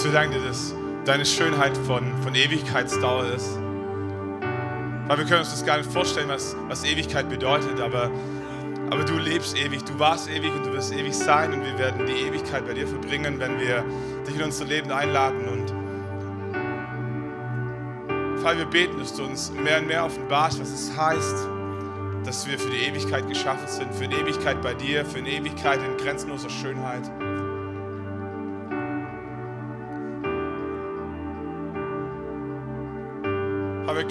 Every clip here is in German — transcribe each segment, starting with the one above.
Jesus, wir danken dir, dass deine Schönheit von, von Ewigkeitsdauer ist. Weil wir können uns das gar nicht vorstellen, was, was Ewigkeit bedeutet, aber, aber du lebst ewig, du warst ewig und du wirst ewig sein und wir werden die Ewigkeit bei dir verbringen, wenn wir dich in unser Leben einladen und Vater, wir beten, dass du uns mehr und mehr offenbarst, was es heißt, dass wir für die Ewigkeit geschaffen sind, für eine Ewigkeit bei dir, für eine Ewigkeit in grenzenloser Schönheit.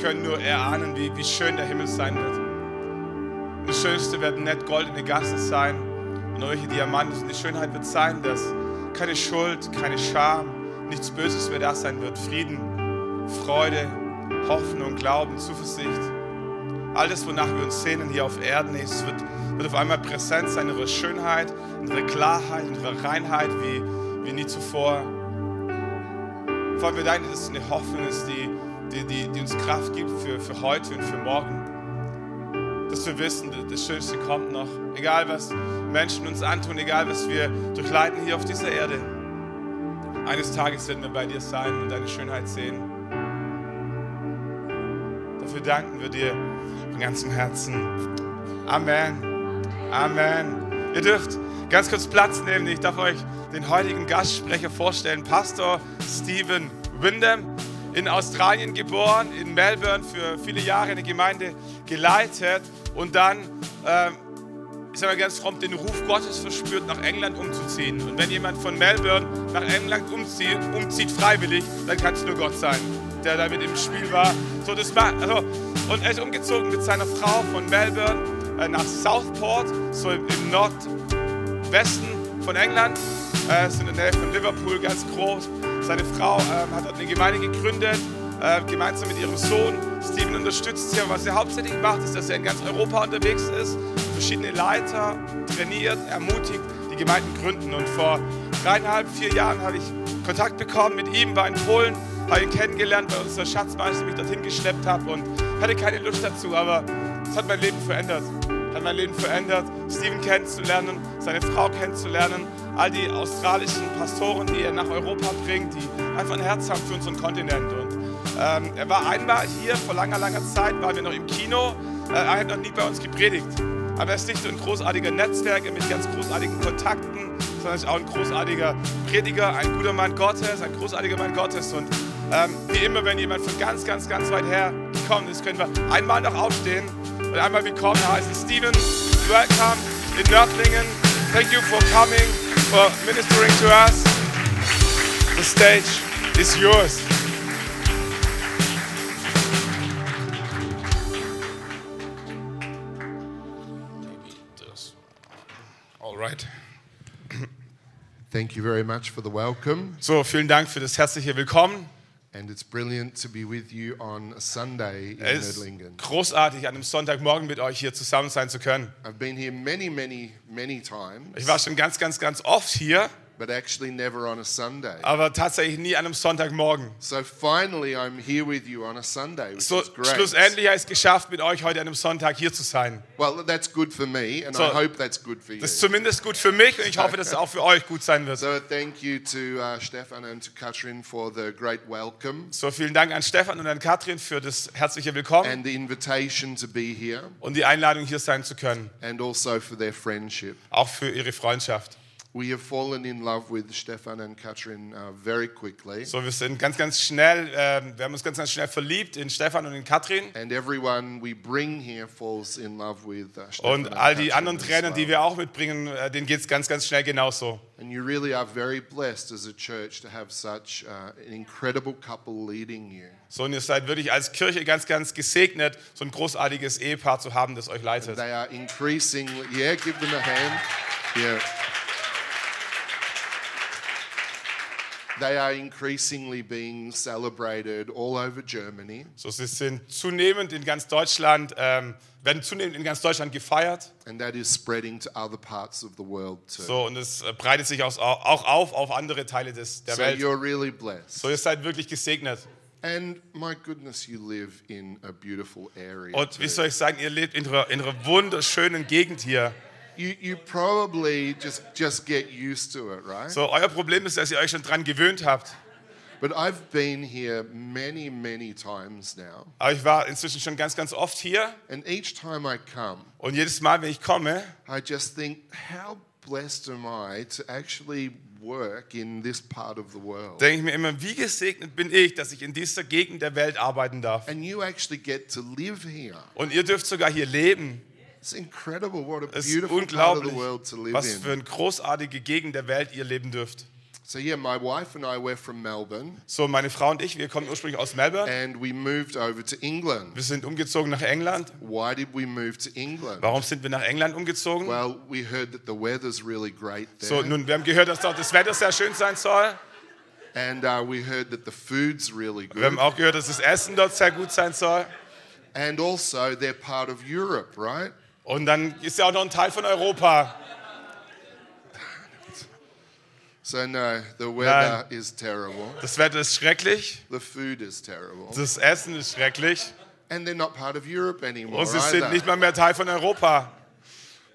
Können nur erahnen, wie, wie schön der Himmel sein wird. Das Schönste werden nicht goldene Gassen sein und irgendwelche Diamanten. Die Schönheit wird sein, dass keine Schuld, keine Scham, nichts Böses mehr da sein wird. Frieden, Freude, Hoffnung, Glauben, Zuversicht. Alles, wonach wir uns sehnen hier auf Erden, es wird, wird auf einmal präsent sein, ihre Schönheit, ihre Klarheit, ihre Reinheit wie, wie nie zuvor. Vor allem wir danken, dass es eine Hoffnung ist, die, die, die, die uns Kraft gibt für, für heute und für morgen. Dass wir wissen, das Schönste kommt noch. Egal, was Menschen uns antun, egal, was wir durchleiden hier auf dieser Erde. Eines Tages werden wir bei dir sein und deine Schönheit sehen. Dafür danken wir dir von ganzem Herzen. Amen. Amen. Ihr dürft ganz kurz Platz nehmen. Ich darf euch den heutigen Gastsprecher vorstellen. Pastor Stephen Windham, in Australien geboren, in Melbourne für viele Jahre eine Gemeinde geleitet und dann, ähm, ich sage mal ganz prompt, den Ruf Gottes verspürt, nach England umzuziehen. Und wenn jemand von Melbourne nach England umzieht, umzieht freiwillig, dann kann es nur Gott sein, der damit im Spiel war. So, das war also, und er ist umgezogen mit seiner Frau von Melbourne äh, nach Southport, so im, im Nordwesten von England. Äh, ist in der Nähe von Liverpool, ganz groß. Seine Frau äh, hat dort eine Gemeinde gegründet, äh, gemeinsam mit ihrem Sohn. Steven unterstützt sie. Aber was er hauptsächlich macht, ist, dass er in ganz Europa unterwegs ist, verschiedene Leiter trainiert, ermutigt, die Gemeinden gründen. Und vor dreieinhalb, vier Jahren habe ich Kontakt bekommen mit ihm, war in Polen, habe ihn kennengelernt, weil unser Schatzmeister mich dorthin geschleppt hat und hatte keine Lust dazu, aber es hat mein Leben verändert. Hat mein Leben verändert, Steven kennenzulernen, seine Frau kennenzulernen, all die australischen Pastoren, die er nach Europa bringt, die einfach ein Herz haben für unseren Kontinent. Und ähm, er war einmal hier vor langer, langer Zeit, waren wir noch im Kino. Äh, er hat noch nie bei uns gepredigt. Aber er ist nicht nur ein großartiger Netzwerker mit ganz großartigen Kontakten, sondern ist auch ein großartiger Prediger, ein guter Mann Gottes, ein großartiger Mann Gottes. Und ähm, wie immer, wenn jemand von ganz, ganz, ganz weit her gekommen ist, können wir einmal noch aufstehen und einmal willkommen heißen. Steven, welcome in Nördlingen. Thank you for coming, for ministering to us. The stage is yours. All right. Thank you very much for the welcome. So, vielen Dank für das herzliche Willkommen. And it's brilliant to be with you on a Sunday in Es ist großartig, an einem Sonntagmorgen mit euch hier zusammen sein zu können. I've been here many, many, many times, Ich war schon ganz, ganz, ganz oft hier, but actually never on a Sunday. aber tatsächlich nie an einem Sonntagmorgen. So finally, I'm here with you on a Sunday, which So, is great. schlussendlich habe ich es geschafft, mit euch heute an einem Sonntag hier zu sein. Well, that's good for me, and So, I hope that's good for you. Das ist zumindest gut für mich und ich hoffe, dass es auch für euch gut sein wird. So thank you to uh, Stefan and to Katrin for the great welcome So, vielen Dank an Stefan und an Katrin für das herzliche Willkommen and the invitation to be here, und die Einladung, hier sein zu können. and also for their friendship. Auch für ihre Freundschaft. We have fallen in love with Stefan and Katrin uh, very quickly. So, wir sind ganz, ganz schnell, ähm, wir haben uns ganz, ganz schnell verliebt in Stefan und in Katrin. And everyone we bring here falls in love with uh, Stefan Und and all die anderen Trainer, die well. wir auch mitbringen, äh, denen geht es ganz, ganz schnell genauso. And you really are very blessed as a church to have such uh, an incredible couple leading you. So, und ihr seid wirklich als Kirche ganz, ganz gesegnet, so ein großartiges Ehepaar zu haben, das euch leitet. They are increasingly, yeah, give them a hand. Yeah. They are increasingly being celebrated all over Germany. So, sie sind zunehmend in ganz Deutschland, ähm, werden zunehmend in ganz Deutschland gefeiert. And that is spreading to other parts of the world too. So, und es äh, breitet sich auch, auch auf auf andere Teile des, der so Welt. you're really blessed. So, ihr seid wirklich gesegnet. And my goodness, you live in a beautiful area. Und wie soll ich sagen, ihr lebt in einer, in einer wunderschönen Gegend hier. You, you probably just, just get used to it, right? So, euer Problem ist, dass ihr euch schon dran gewöhnt habt. But I've been here many, many times now. Aber ich war inzwischen schon ganz, ganz oft hier. And each time I come, Und jedes Mal, wenn ich komme, I just think, how blessed am I to actually work in this part of the world? denke ich mir immer, wie gesegnet bin ich, dass ich in dieser Gegend der Welt arbeiten darf. And you actually get to live here. Und ihr dürft sogar hier leben. It's incredible what a Es ist beautiful part of unglaublich, the world to live was für in. eine großartige Gegend der Welt ihr leben dürft. So yeah, my wife and I were from Melbourne So, meine Frau und ich, wir kommen ursprünglich aus Melbourne. and we moved over to England. Wir sind umgezogen nach England. Why did we move to England? Warum sind wir nach England umgezogen? Well, we heard that the weather's really great So, there. nun, wir haben gehört, dass dort das Wetter sehr schön sein soll. And uh, we heard that the food's really Wir haben auch gehört, dass das Essen dort sehr gut sein soll. And also, they're part of Europe, right? Und dann ist ja auch noch ein Teil von Europa. So, no, the weather is terrible. Das Wetter ist schrecklich, The food is terrible. das Essen ist schrecklich And they're not part of Europe anymore. und sie sind either. nicht mal mehr Teil von Europa.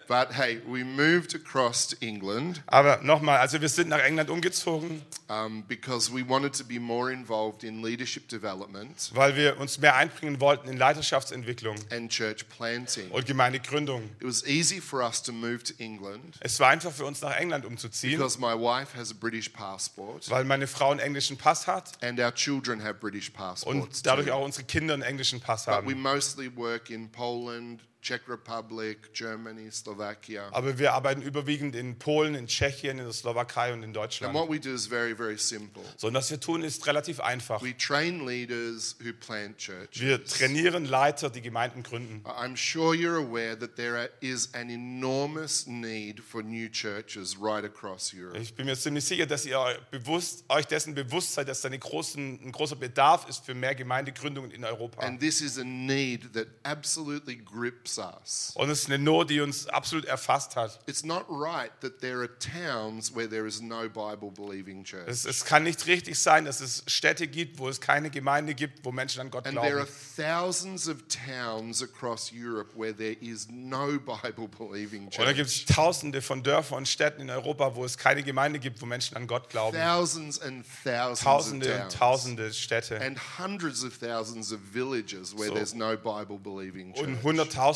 But hey, we moved across to England Aber nochmal, also wir sind nach England umgezogen, um, because we wanted to be more involved in leadership development weil wir uns mehr einbringen wollten in Leiterschaftsentwicklung and church planting. und Gemeindegründung. It was easy for us to move to England Es war einfach für uns nach England umzuziehen, because my wife has a British passport weil meine Frau einen englischen Pass hat and our children have British passports. und dadurch too. auch unsere Kinder einen englischen Pass But we haben. mostly work in Poland, Czech Republic, Germany, Slovakia. Aber wir arbeiten überwiegend in Polen, in Tschechien, in der Slowakei und in And Deutschland. what we do is very, very simple. So, und was wir tun, ist relativ einfach. We train leaders who plant churches. Wir trainieren Leiter, die Gemeinden gründen. I'm sure you're aware that there is an enormous need for new churches right across Europe. Ich bin mir ziemlich sicher, dass ihr euch bewusst, euch dessen bewusst seid, dass da eine großen, ein großer Bedarf ist für mehr Gemeindegründungen in Europa. And this is a need that absolutely grips us. Und es ist eine Not, die uns absolut erfasst hat. It's not right that there are towns where there is no Bible believing church. Es, es kann nicht richtig sein, dass es Städte gibt, wo es keine Gemeinde gibt, wo Menschen an Gott And there are glauben. thousands of towns across Europe where there is no Bible believing Und da gibt church. es tausende von Dörfern und Städten in Europa, wo es keine Gemeinde gibt, wo Menschen an Gott glauben. Thousands and thousands of Tausende und tausende Städte. And hundreds of thousands of villages where So. there's no Bible believing Und church.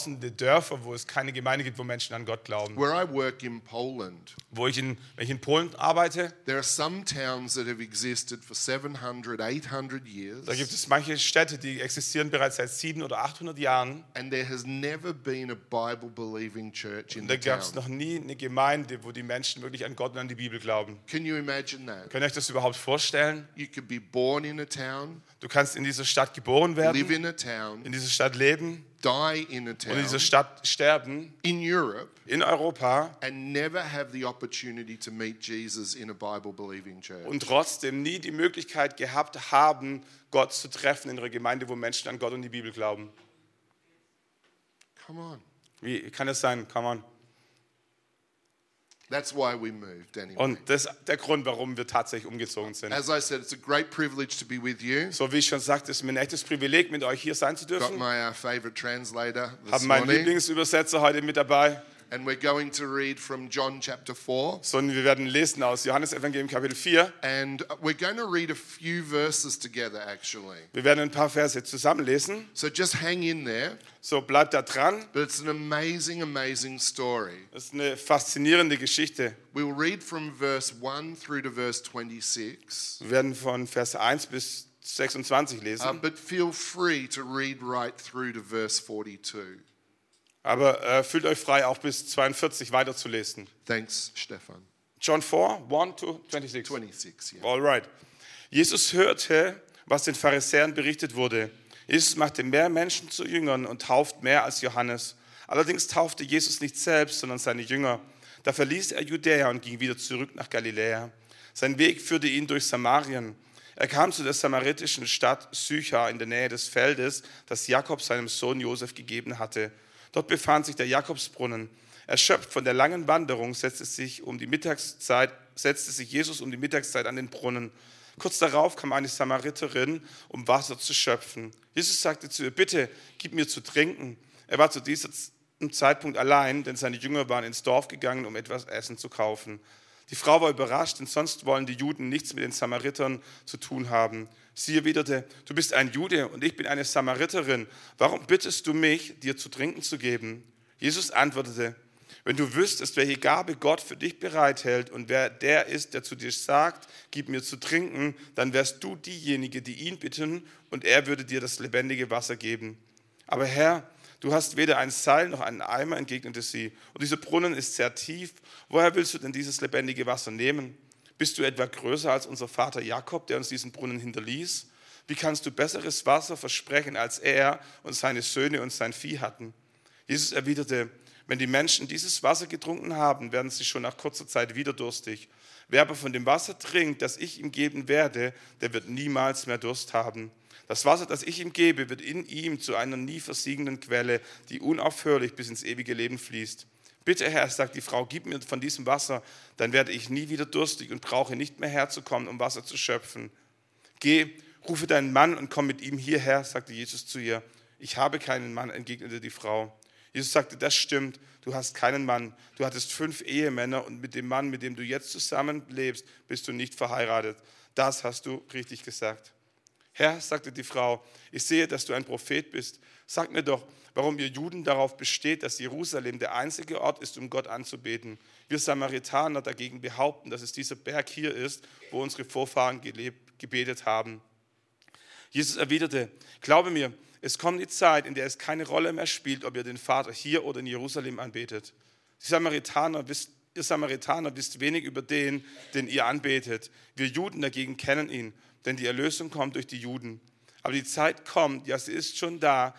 Hunderttausende Dörfer, wo es keine Gemeinde gibt, wo Menschen an Gott glauben. Where I work in Poland, Wo ich in, wenn ich in Polen arbeite, there are some towns that have existed for 700, 800 years, da gibt es manche Städte, die existieren bereits seit 700 oder 800 Jahren. and there has never been a Bible believing church in Und da gab es noch nie eine Gemeinde, wo die Menschen wirklich an Gott und an die Bibel glauben. Can you imagine that? Könnt ihr euch das überhaupt vorstellen? You could be born in a town, Du kannst in dieser Stadt geboren live werden, in a town, in dieser Stadt leben die in a und in dieser town Stadt sterben, in Europe, in Europa and never have the opportunity to meet Jesus in a Bible believing church. und trotzdem nie die Möglichkeit gehabt haben, Gott zu treffen in ihrer Gemeinde, wo Menschen an Gott und die Bibel glauben. Come on. Wie kann das sein? Come on. That's why we moved anyway. Und das ist der Grund, warum wir tatsächlich umgezogen sind. As I said, it's a great privilege to be with you. So wie ich schon sagte, es ist mir ein echtes Privileg, mit euch hier sein zu Got dürfen. my uh, favorite translator this Haben meinen morning, Lieblingsübersetzer heute mit dabei. And we're going to read from John chapter 4. Sondern wir werden lesen aus Johannes Evangelium Kapitel 4. And we're going to read a few verses together, actually. Wir werden ein paar Verse zusammen lesen. So just hang in there. So bleibt da dran. But it's an amazing, amazing story. Das ist eine faszinierende Geschichte. We'll read from verse 1 through to verse 26. Wir werden von Vers 1 bis 26 Uh, lesen. but feel free to read right through to verse 42. Aber äh, fühlt euch frei, auch bis 42 weiterzulesen. Thanks, Stefan. John 4, 1 to 26. 26, yeah. Alright. Jesus hörte, was den Pharisäern berichtet wurde. Jesus machte mehr Menschen zu Jüngern und tauft mehr als Johannes. Allerdings taufte Jesus nicht selbst, sondern seine Jünger. Da verließ er Judäa und ging wieder zurück nach Galiläa. Sein Weg führte ihn durch Samarien. Er kam zu der samaritischen Stadt Sychar in der Nähe des Feldes, das Jakob seinem Sohn Josef gegeben hatte. Dort befand sich der Jakobsbrunnen. Erschöpft von der langen Wanderung setzte sich, um die Mittagszeit, setzte sich Jesus um die Mittagszeit an den Brunnen. Kurz darauf kam eine Samariterin, um Wasser zu schöpfen. Jesus sagte zu ihr, bitte, gib mir zu trinken. Er war zu diesem Zeitpunkt allein, denn seine Jünger waren ins Dorf gegangen, um etwas Essen zu kaufen. Die Frau war überrascht, denn sonst wollen die Juden nichts mit den Samaritern zu tun haben. Sie erwiderte, du bist ein Jude und ich bin eine Samariterin. Warum bittest du mich, dir zu trinken zu geben? Jesus antwortete, wenn du wüsstest, welche Gabe Gott für dich bereithält und wer der ist, der zu dir sagt, gib mir zu trinken, dann wärst du diejenige, die ihn bitten und er würde dir das lebendige Wasser geben. Aber Herr, du hast weder ein Seil noch einen Eimer, entgegnete sie. Und dieser Brunnen ist sehr tief. Woher willst du denn dieses lebendige Wasser nehmen? Bist du etwa größer als unser Vater Jakob, der uns diesen Brunnen hinterließ? Wie kannst du besseres Wasser versprechen, als er und seine Söhne und sein Vieh hatten? Jesus erwiderte, wenn die Menschen dieses Wasser getrunken haben, werden sie schon nach kurzer Zeit wieder durstig. Wer aber von dem Wasser trinkt, das ich ihm geben werde, der wird niemals mehr Durst haben. Das Wasser, das ich ihm gebe, wird in ihm zu einer nie versiegenden Quelle, die unaufhörlich bis ins ewige Leben fließt. Bitte, Herr, sagt die Frau, gib mir von diesem Wasser, dann werde ich nie wieder durstig und brauche nicht mehr herzukommen, um Wasser zu schöpfen. Geh, rufe deinen Mann und komm mit ihm hierher, sagte Jesus zu ihr. Ich habe keinen Mann, entgegnete die Frau. Jesus sagte, das stimmt, du hast keinen Mann. Du hattest fünf Ehemänner und mit dem Mann, mit dem du jetzt zusammenlebst, bist du nicht verheiratet. Das hast du richtig gesagt. Herr, sagte die Frau, ich sehe, dass du ein Prophet bist. Sag mir doch, warum ihr Juden darauf besteht, dass Jerusalem der einzige Ort ist, um Gott anzubeten. Wir Samaritaner dagegen behaupten, dass es dieser Berg hier ist, wo unsere Vorfahren gelebt, gebetet haben. Jesus erwiderte, glaube mir, es kommt die Zeit, in der es keine Rolle mehr spielt, ob ihr den Vater hier oder in Jerusalem anbetet. Die Samaritaner wisst, ihr Samaritaner wisst wenig über den, den ihr anbetet. Wir Juden dagegen kennen ihn, denn die Erlösung kommt durch die Juden. Aber die Zeit kommt, ja, sie ist schon da,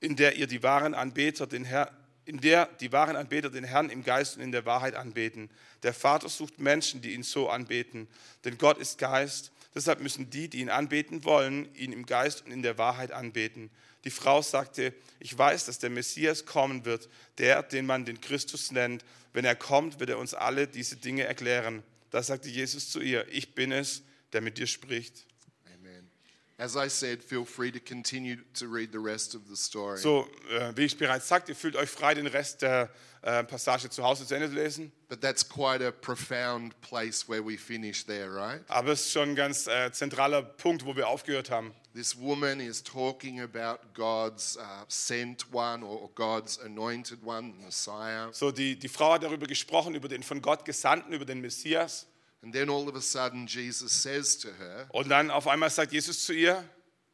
in der ihr die wahren Anbeter den Herr, in der die wahren Anbeter den Herrn im Geist und in der Wahrheit anbeten. Der Vater sucht Menschen, die ihn so anbeten, denn Gott ist Geist Deshalb müssen die, die ihn anbeten wollen, ihn im Geist und in der Wahrheit anbeten. Die Frau sagte, ich weiß, dass der Messias kommen wird, der, den man den Christus nennt. Wenn er kommt, wird er uns alle diese Dinge erklären. Da sagte Jesus zu ihr, ich bin es, der mit dir spricht. Amen. As I said, feel free to continue to read the rest of the story. So, äh, wie ich bereits sagte, fühlt euch frei, den Rest der äh, Passage zu Hause zu Ende zu lesen. But that's quite a profound place where we finish there, right? Aber es ist schon ein ganz äh, zentraler Punkt, wo wir aufgehört haben. This woman is talking about God's uh, sent one or God's anointed one, Messiah. So, die, die Frau hat darüber gesprochen, über den von Gott Gesandten, über den Messias. And then all of a sudden, Jesus says to her, Und dann auf einmal sagt Jesus zu ihr,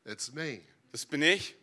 It's me. das bin ich,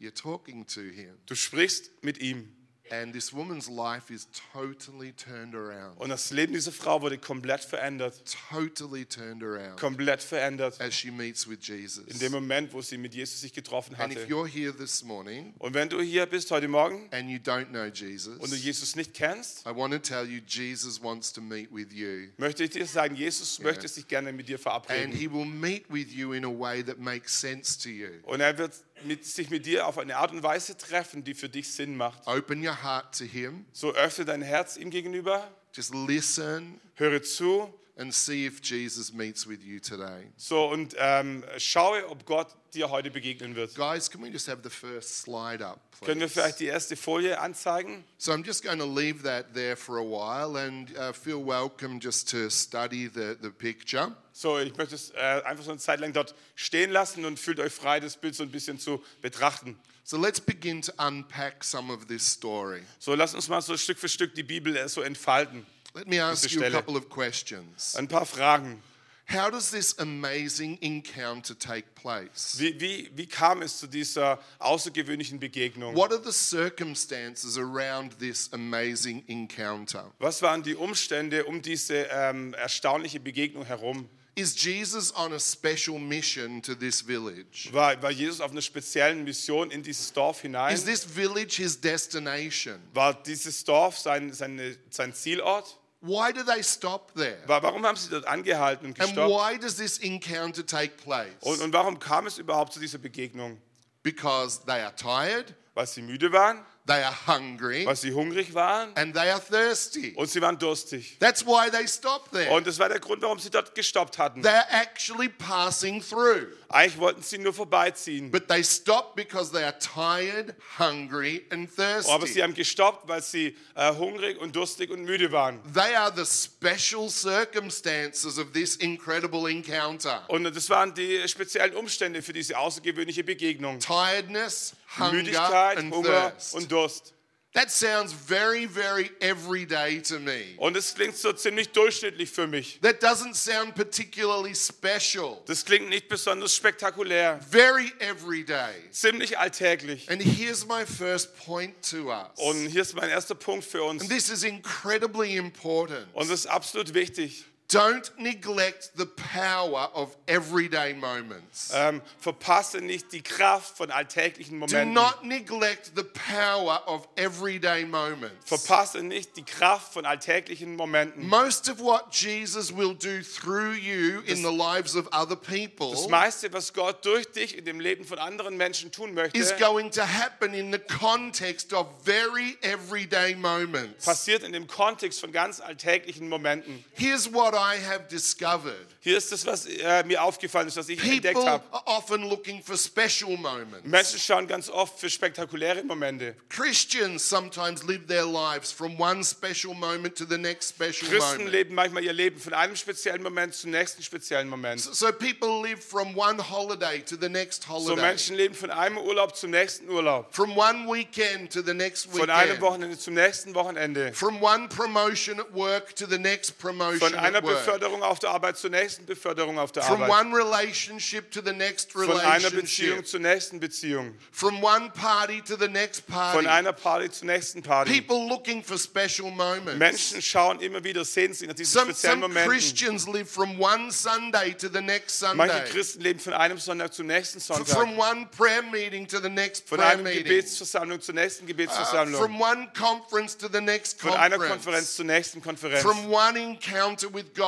You're talking to him. du sprichst mit ihm. And this woman's life is totally turned around. Und das Leben dieser Frau wurde komplett verändert. Totally turned around Komplett verändert. as she meets with Jesus. In dem Moment, wo sie mit Jesus sich getroffen And if hatte. you're here this morning Und wenn du hier bist heute Morgen and you don't know Jesus, und du Jesus nicht kennst, I want to tell you Jesus wants to meet with you. möchte ich dir sagen, Jesus möchte sich gerne mit dir And verabreden. he will meet with you in a way that makes sense to you. Und er wird mit, sich mit dir auf eine Art und Weise treffen, die für dich Sinn macht. Open your heart to him. So öffne dein Herz ihm gegenüber, Just listen höre zu, and see if Jesus meets with you today. so und ähm, schaue, ob Gott dir heute begegnen wird. Guys, can we just have the first slide up, Können wir please? vielleicht die erste Folie anzeigen? So I'm just going to leave that there for a while and uh, feel welcome just to study the, the picture. So, ich möchte es äh, einfach so eine Zeit lang dort stehen lassen und fühlt euch frei, das Bild so ein bisschen zu betrachten. So let's begin to unpack some of this story. So, lasst uns mal so Stück für Stück die Bibel äh, so entfalten. Let me ask you a couple of questions. Ein paar Fragen. How does this amazing encounter take place? Wie, wie, wie kam es zu dieser außergewöhnlichen Begegnung? What are the circumstances around this amazing encounter? Was waren die Umstände um diese ähm, erstaunliche Begegnung herum? Is Jesus on a special mission to this village? War, war Jesus auf einer speziellen Mission in dieses Dorf hinein? Is this village his destination? War dieses Dorf sein, seine, sein Zielort? Why do they stop there? War, warum haben sie dort angehalten und And gestoppt? why does this encounter take place? Und, und warum kam es überhaupt zu dieser Begegnung? Because they are tired, Weil sie müde waren? they are hungry, weil sie hungrig waren and they are thirsty. und sie waren durstig. That's why they stopped there. Und das war der Grund, warum sie dort gestoppt hatten. They're actually passing through. Eigentlich wollten sie nur vorbeiziehen. But they stop because they are tired, hungry, and Aber sie thirsty. haben gestoppt, weil sie äh, hungrig und durstig und müde waren. They are the special circumstances of this incredible encounter. Und das waren die speziellen Umstände für diese außergewöhnliche Begegnung. Tiredness, hunger, Müdigkeit, and Hunger thirst. und Durst. That sounds very, very everyday to me. Und es klingt so ziemlich durchschnittlich für mich. That doesn't sound particularly special. Das klingt nicht besonders spektakulär. Very everyday. Ziemlich alltäglich. And here's my first point to us. Und hier ist mein erster Punkt für uns. And this is incredibly important. Und das ist absolut wichtig. Don't neglect the power of everyday moments. Ähm, verpasse nicht die Kraft von alltäglichen Do Momenten. not neglect the power of everyday moments. Verpasse nicht die Kraft von alltäglichen Momenten. Most of what Jesus will do through you in the lives of other people Das meiste, was Gott durch dich in dem Leben von anderen Menschen tun möchte, is going to happen in the context of very everyday moments. passiert in dem Kontext von ganz alltäglichen Momenten. Here's what I have discovered. Hier ist das, was äh, mir aufgefallen ist, was ich entdeckt People habe. are often looking for special moments. Menschen schauen ganz oft für spektakuläre Momente. Christians sometimes live their lives from one special moment to the next special Christen moment. leben manchmal ihr Leben von einem speziellen Moment zum nächsten speziellen Moment. So people live from one holiday to the next So holiday, Menschen leben von einem Urlaub zum nächsten Urlaub, from one weekend to the next von einem weekend, Wochenende zum nächsten Wochenende, from one promotion at work to the next promotion von einer at Beförderung auf der Arbeit zur nächsten Beförderung auf der from Arbeit, one relationship to the next von einer Beziehung relationship, zur nächsten Beziehung, from one party to the next party. von einer Party zur nächsten Party. People looking for special moments. Menschen schauen immer wieder, sehen sich nach diesen Some, speziellen some Momenten. Christians live from one Sunday to the next Manche Sunday, Christen leben von einem Sonntag zum nächsten Sonntag, from one prayer meeting to the next von prayer einer meeting, Gebetsversammlung zur nächsten Uh, Gebetsversammlung, from one conference to the next von einer conference, Konferenz zur nächsten Konferenz, from one encounter with God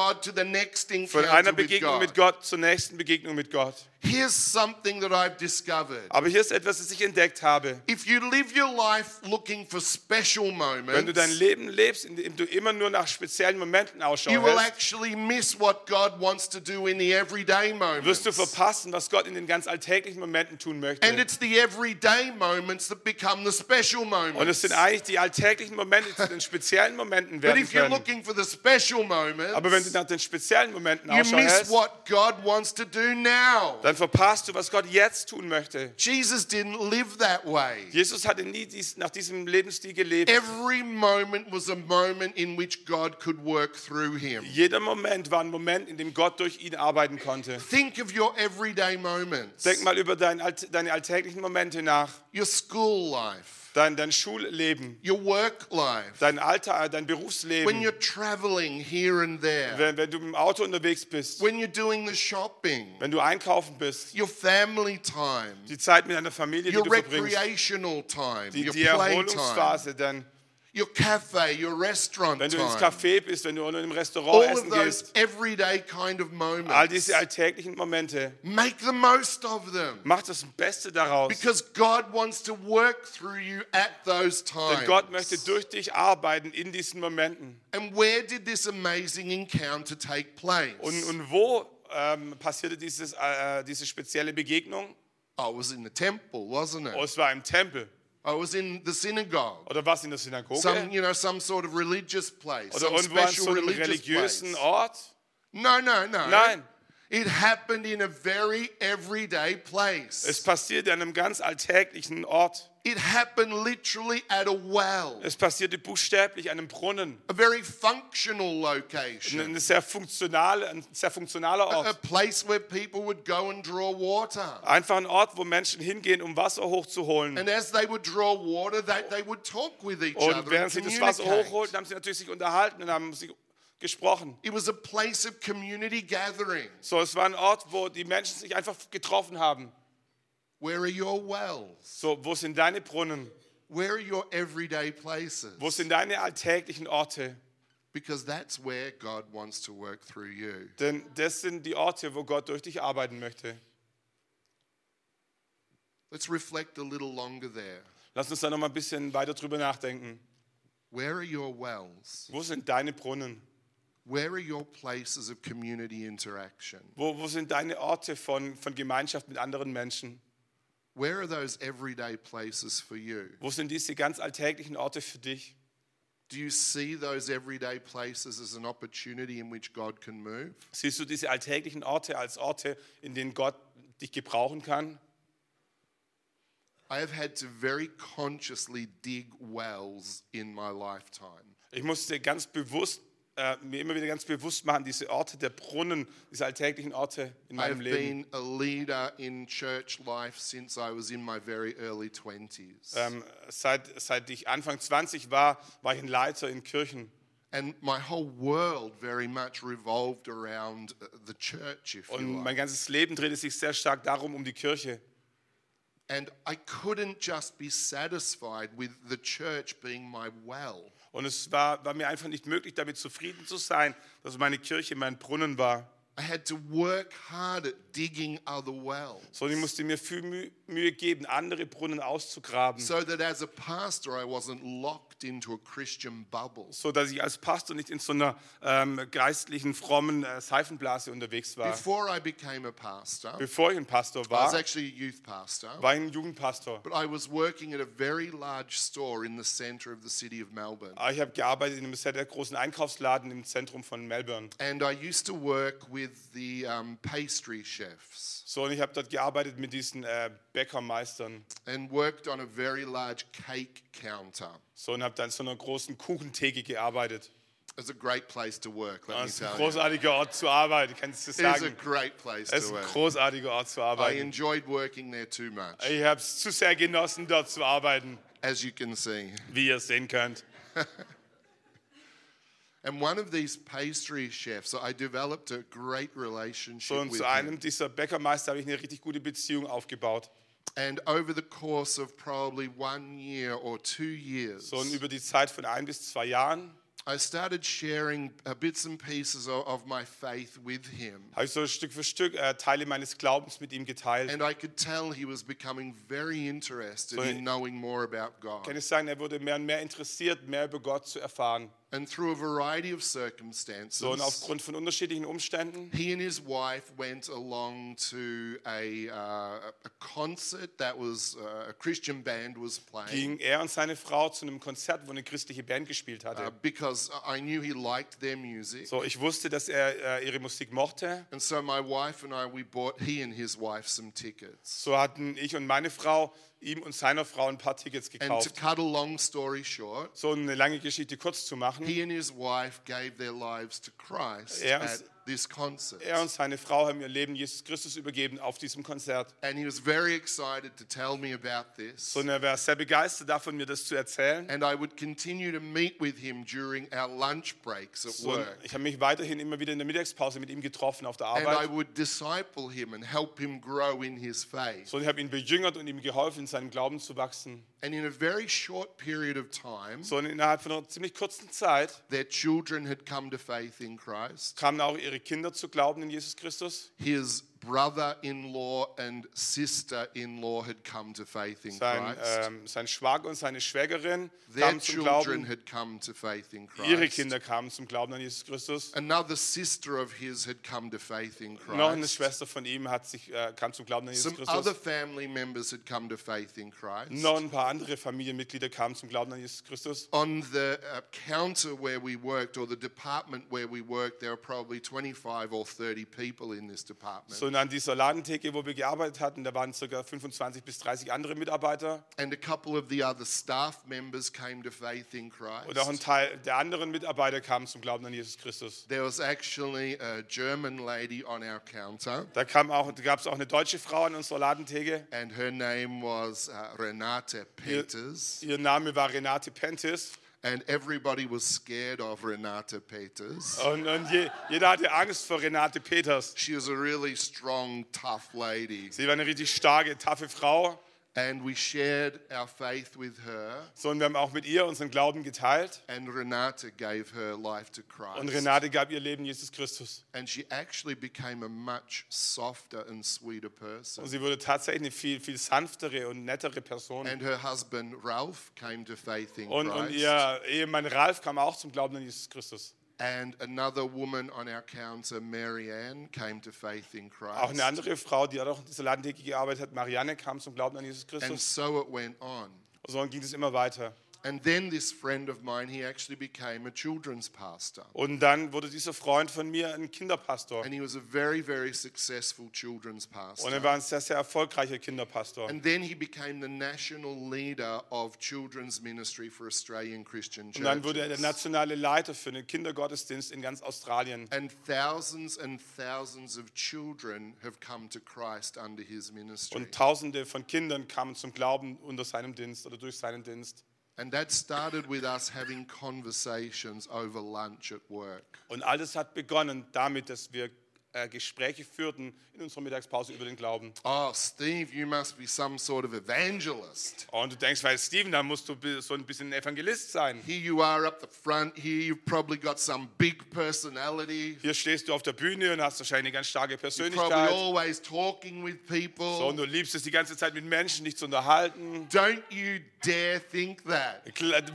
von encounter einer with Begegnung God. mit Gott zur nächsten Begegnung mit Gott. Here's something that I've discovered. Aber hier ist etwas, das ich entdeckt habe. If you live your life looking for special Wenn du dein moments, Leben lebst, indem du immer nur nach speziellen Momenten Ausschau you will actually miss what God wants to do in the everyday moments. wirst du verpassen, was Gott in den ganz alltäglichen Momenten tun möchte. And it's the everyday moments that become the special Und es moments. sind eigentlich die alltäglichen Momente, die zu den speziellen Momenten But werden if you're looking for the special Aber wenn du moments, nach den speziellen Momenten you Ausschau miss hältst, what God wants to do now. Dann verpasst du, was Gott jetzt tun möchte. Jesus didn't live that way. Jesus hatte nie dies, nach diesem Lebensstil gelebt. Every moment was a moment in which God could work through him. Jeder Moment war ein Moment, in dem Gott durch ihn arbeiten konnte. Think of your everyday moments, Denk mal über dein, deine alltäglichen Momente nach. your school life, Dein, dein Schulleben, your work life, dein Alter, dein when Berufsleben. you're traveling here and there, Wenn, wenn du im Auto unterwegs bist, when you're doing the shopping, wenn du einkaufen bist, your family time, die Zeit mit deiner Familie, die your du verbringst, recreational time, die, your die Erholungsphase, dann, your cafe, your restaurant wenn du ins time. Café bist, wenn du in einem Restaurant All of essen those gehst, everyday kind of all diese moments. alltäglichen Momente, Make the most of them. mach das Beste daraus. Because God wants to work through you at those Denn Gott möchte durch dich arbeiten in diesen Momenten. And where did this amazing encounter take place? Und, und wo ähm, passierte dieses, äh, diese spezielle Begegnung? I was in the temple, wasn't Oh, it? es war im Tempel. I was in the synagogue. Oder was in der Synagoge? Some, you know, some sort of religious place, Oder irgendwo an so einem religiösen place. Ort? No, no, no. Nein. It happened in a very everyday Es place. passierte an einem ganz alltäglichen Ort. It happened literally at a well, Es passierte buchstäblich an einem Brunnen. a very functional location, Eine sehr funktionale, ein sehr funktionaler a Ort. place where people would go and draw water. Einfach ein Ort, wo Menschen hingehen, um Wasser hochzuholen. And as they would draw water, they, they would talk with each Und other während and sie das Wasser hochholten, haben sie natürlich sich unterhalten und haben sich gesprochen. It was a place of community gathering. So, es war ein Ort, wo die Menschen sich einfach getroffen haben. Where are your wells? So, wo sind deine Brunnen? Where are your everyday places? Wo sind deine alltäglichen Orte? Because that's where God wants to work through you. Denn das sind die Orte, wo Gott durch dich arbeiten möchte. Let's reflect a little longer there. Lass uns da noch mal ein bisschen weiter drüber nachdenken. Where are your wells? Wo sind deine Brunnen? Where are your places of community interaction? Wo, wo sind deine Orte von, von Gemeinschaft mit anderen Menschen? Where are those everyday places for you? Wo sind diese ganz alltäglichen Orte für dich? Do you see those everyday places as an opportunity in which God can move? Siehst du diese alltäglichen Orte als Orte, in denen Gott dich gebrauchen kann? I have had to very consciously dig wells in my lifetime. Ich musste ganz bewusst, äh, mir immer wieder ganz bewusst machen, diese Orte der Brunnen, diese alltäglichen Orte in I've meinem Leben. been a leader in church life since I was in my very early 20s. Ähm, seit, seit ich Anfang 20 war, war ich ein Leiter in Kirchen. And my whole world very much revolved around uh, the church, if you Und like. mein ganzes Leben drehte sich sehr stark darum, um die Kirche. And I couldn't just be satisfied with the church being my well. Und es war, war mir einfach nicht möglich, damit zufrieden zu sein, dass meine Kirche mein Brunnen war. I had to work hard at digging other wells. Sondern ich musste mir viel Mühe, geben, andere Brunnen auszugraben, So that as a pastor, I wasn't locked into a Christian bubble. so dass ich als Pastor nicht in so einer ähm, geistlichen, frommen äh, Seifenblase unterwegs war. Before I became a pastor, Bevor ich ein Pastor I was war, actually a youth pastor, war ich ein Jugendpastor. but I was working at a very large store in the center of the city of Melbourne. Ich habe gearbeitet in einem sehr sehr großen Einkaufsladen im Zentrum von Melbourne. And I used to work with the um, pastry chefs So, und ich habe dort gearbeitet mit diesen äh, Bäckermeistern. and worked on a very large cake counter. So, und habe dann so einer großen Kuchentheke gearbeitet. It's a great place to work, let me Das ist ein tell you. großartiger Ort zu arbeiten, kann ich dir It is a sagen. great place Es ist to ein work. großartiger Ort zu I arbeiten. enjoyed working there too much, Ich habe es zu sehr genossen, dort zu arbeiten, as you can see. wie ihr sehen könnt. And one of these pastry chefs, I developed a great relationship und zu einem dieser Bäckermeister habe ich eine richtig gute Beziehung aufgebaut. And over the course of probably one year or two years, So, über die Zeit von ein bis zwei Jahren I started sharing bits and pieces of my faith with him. habe ich so Stück für Stück äh, Teile meines Glaubens mit ihm geteilt. And I could tell he was becoming very interested So- in knowing more about God. Kann ich sagen, er wurde mehr und mehr interessiert, mehr über Gott zu erfahren. And through a variety of circumstances, So, und aufgrund von unterschiedlichen Umständen he and his wife went along to a, uh, a concert that was uh, a Christian band was playing. ging er und seine Frau zu einem Konzert, wo eine christliche Band gespielt Uh, hatte. because I knew he liked their music. So, ich wusste, dass er äh, ihre Musik mochte. And so my wife and I, we bought he and his wife some tickets. So hatten ich und meine Frau ihm und seiner Frau ein paar Tickets And to gekauft. cut a long story short, So eine lange Geschichte kurz zu machen. he and his wife gave their lives to Christ Er und- at this concert. Er und seine Frau haben ihr Leben Jesus Christus übergeben auf diesem Konzert. And he was very excited to tell me about this. Und er war sehr begeistert davon, mir das zu erzählen. And I would continue to meet with him during our lunch breaks at So, work. ich habe mich weiterhin immer wieder in der Mittagspause mit ihm getroffen auf der And I Arbeit. would disciple him and help him grow in his faith. So, ich habe ihn bejüngert und ihm geholfen, in seinem Glauben zu wachsen. And in a very short period of time, So, innerhalb von einer ziemlich kurzen Zeit their children had come to faith in Christ. kamen auch ihre Kinder zu Glauben in Jesus Christus. His brother-in-law and sister-in-law had come to faith in Sein, Christ. ähm, sein Schwager und seine Schwägerin Their kamen zum Glauben. had come to faith in Ihre Christ. Kinder kamen zum Glauben an Jesus Christus. Another sister of his had come to faith in Noch eine Christ. Schwester von ihm hat sich, äh, kam zum Glauben an Jesus Some other Christus. family members had come to faith in Christ. Noch ein paar andere Familienmitglieder kamen zum Glauben an Jesus Christus. On the uh, counter where we worked, or the department where we worked, there were probably 25 or 30 people in this department. So, und an dieser Ladentheke, wo wir gearbeitet hatten, da waren ca. 25 bis 30 andere Mitarbeiter. and a couple of the other staff members came to faith in Und auch ein Christ. Teil der anderen Mitarbeiter kamen zum Glauben an Jesus Christus. There was actually a German lady on our counter, Da, kam auch, gab es auch eine deutsche Frau an unserer Ladentheke. and her name was uh, Renate Peters. Ihr Name war Renate Pentis. And everybody was scared of Renate Peters. Und, und je, jeder hatte Angst vor Renate Peters. She was a really strong, tough lady. Sie war eine richtig starke, taffe Frau. And we shared our faith with her, sondern wir haben auch mit ihr unseren Glauben geteilt. and Renata gave her life to Und Christ. Renate gab ihr Leben Jesus Christus. And she actually became a much softer and sweeter Und person. sie wurde tatsächlich eine viel, viel sanftere und nettere Person. And her husband Ralph came to faith in Und, und Christ. ihr Ehemann Ralf kam auch zum Glauben an Jesus Christus. And another woman on our counter, Marianne, came to faith in Auch eine Christ. andere Frau, die auch in dieser Ladentheke gearbeitet hat, Marianne, kam zum Glauben an Jesus And Christus. so it went on. So ging es immer weiter. And then this friend of mine, he actually became a children's pastor. Und dann wurde dieser Freund von mir ein Kinderpastor. And he was a very, very successful children's Und er pastor. war ein sehr, sehr erfolgreicher Kinderpastor. And then he became the national leader of children's ministry for Australian Christian Und dann wurde er der churches. nationale Leiter für den Kindergottesdienst in ganz Australien. And thousands and thousands of children have come to Christ under his ministry. Und Tausende von Kindern kamen zum Glauben unter seinem Dienst oder durch seinen Dienst. And that started with us having conversations over lunch at work. Und alles hat begonnen damit, dass wir äh, Gespräche führten in unserer Mittagspause über den Glauben. Oh, Steve, you must be some sort of evangelist. Und du denkst, weil Steven, da musst du so ein bisschen ein Evangelist sein. Here you are up the front here, you've probably got some big personality. Hier stehst du auf der Bühne und hast wahrscheinlich eine ganz starke You're probably Persönlichkeit. always talking with So, people. und du liebst es die ganze Zeit mit Menschen, dich zu unterhalten. Don't you dare think that.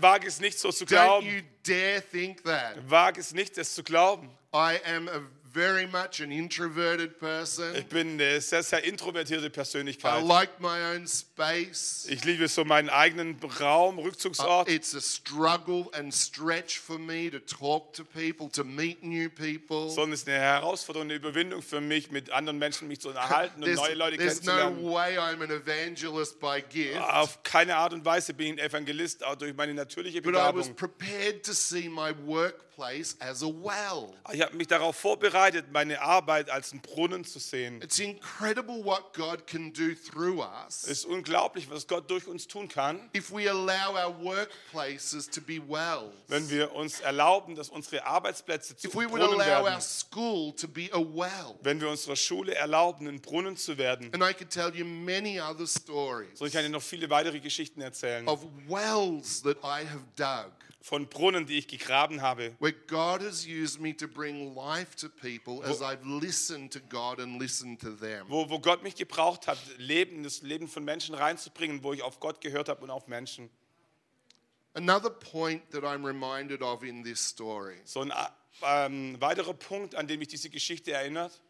Wag es nicht so zu Don't glauben. you dare think that. Wag es nicht, das zu glauben. I am a very much an introverted person. Ich bin eine sehr, sehr introvertierte I Persönlichkeit. like my own space. Ich liebe so meinen eigenen Raum, Uh, Rückzugsort. It's a struggle and stretch for me to talk to people, to meet new people. Sondern es ist eine Herausforderung, eine Überwindung für mich, mit anderen Menschen mich zu unterhalten und neue Leute there's no kennenzulernen. way I'm an evangelist by gift, Auf keine Art und Weise bin ich ein Evangelist, auch durch meine natürliche but I was Begabung. prepared to see my workplace as a well. Ich habe mich darauf vorbereitet, meine Arbeit als einen Brunnen zu sehen. It's incredible what God can do through us Es ist unglaublich, was Gott durch uns tun kann, if we allow our workplaces to be wells. wenn wir uns erlauben, dass unsere Arbeitsplätze zu If we would Brunnen allow our werden. school to be a well. Wenn wir unserer Schule erlauben, ein Brunnen zu werden. And I could tell you many other stories So ich kann dir noch viele weitere Geschichten erzählen. of wells that I have dug. Von Brunnen, die ich gegraben habe. where God has used me to bring life to people as I've listened to God and listened to them. Wo, wo Gott mich gebraucht hat, Leben, das Leben von Menschen reinzubringen, wo ich auf Gott gehört habe und auf Menschen. Another point that I'm reminded of in this story, So ein ähm, weiterer Punkt, an dem mich diese Geschichte erinnert.